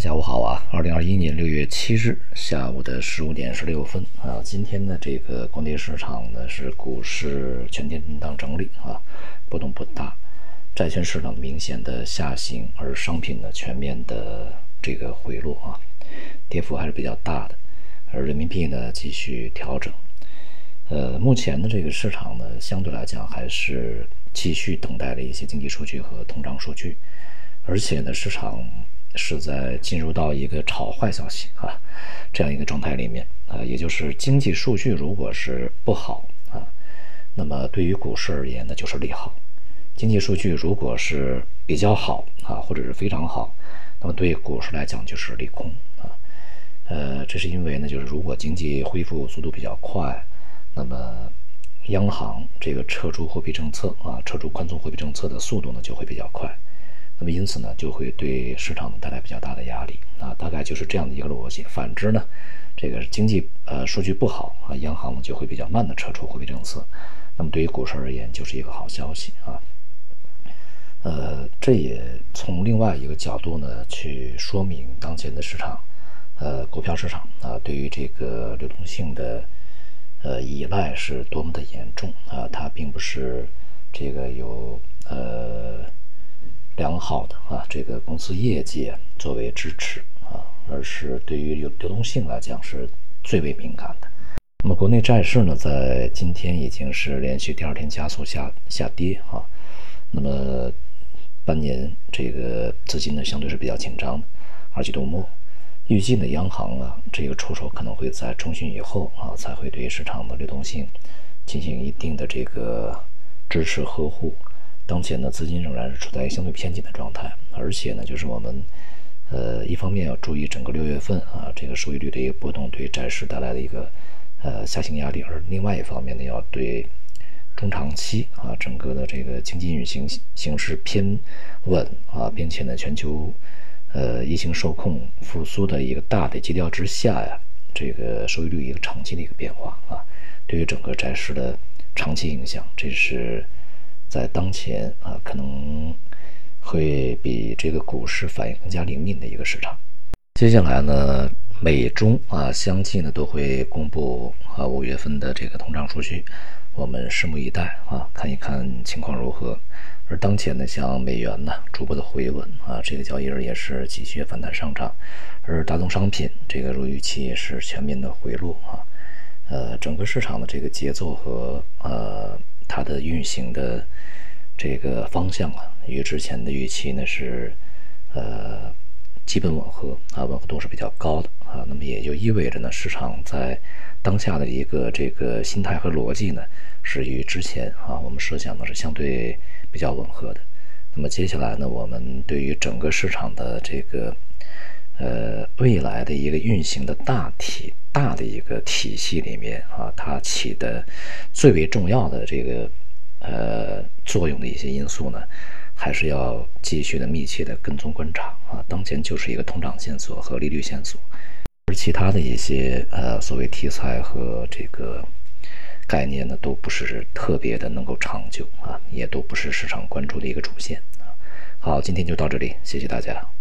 下午好啊，二零二一年六月七日下午的十五点十六分啊，今天的这个国内市场呢是股市全天震荡整理啊，波动不大，债券市场明显的下行，而商品呢全面的这个回落啊，跌幅还是比较大的，而人民币呢继续调整，呃，目前的这个市场呢相对来讲还是继续等待了一些经济数据和通胀数据，而且呢市场。是在进入到一个炒坏消息啊这样一个状态里面啊，也就是经济数据如果是不好啊，那么对于股市而言呢就是利好；经济数据如果是比较好啊，或者是非常好，那么对股市来讲就是利空啊。呃，这是因为呢，就是如果经济恢复速度比较快，那么央行这个撤出货币政策啊，撤出宽松货币政策的速度呢就会比较快。那么因此呢，就会对市场带来比较大的压力啊，大概就是这样的一个逻辑。反之呢，这个经济呃数据不好啊，央行呢就会比较慢的撤出货币政策。那么对于股市而言，就是一个好消息啊。呃，这也从另外一个角度呢去说明当前的市场，呃，股票市场啊，对于这个流动性的呃依赖是多么的严重啊，它并不是这个有呃。良好的啊，这个公司业绩作为支持啊，而是对于流流动性来讲是最为敏感的。那么国内债市呢，在今天已经是连续第二天加速下下跌啊。那么半年这个资金呢，相对是比较紧张的。二季度末，预计呢，央行啊这个出手可能会在中旬以后啊，才会对市场的流动性进行一定的这个支持呵护。当前呢，资金仍然是处在相对偏紧的状态，而且呢，就是我们，呃，一方面要注意整个六月份啊，这个收益率的一个波动对债市带来的一个呃下行压力，而另外一方面呢，要对中长期啊整个的这个经济运行形势偏稳啊，并且呢，全球呃疫情受控复苏的一个大的基调之下呀，这个收益率一个长期的一个变化啊，对于整个债市的长期影响，这是。在当前啊，可能会比这个股市反应更加灵敏的一个市场。接下来呢，美中啊相继呢都会公布啊五月份的这个通胀数据，我们拭目以待啊，看一看情况如何。而当前呢，像美元呢逐步的回稳啊，这个交易日也是继续反弹上涨，而大宗商品这个如预期也是全面的回落啊。呃，整个市场的这个节奏和呃它的运行的。这个方向啊，与之前的预期呢是，呃，基本吻合啊，吻合度是比较高的啊。那么也就意味着呢，市场在当下的一个这个心态和逻辑呢，是与之前啊我们设想的是相对比较吻合的。那么接下来呢，我们对于整个市场的这个呃未来的一个运行的大体大的一个体系里面啊，它起的最为重要的这个。呃，作用的一些因素呢，还是要继续的密切的跟踪观察啊。当前就是一个通胀线索和利率线索，而其他的一些呃所谓题材和这个概念呢，都不是特别的能够长久啊，也都不是市场关注的一个主线啊。好，今天就到这里，谢谢大家。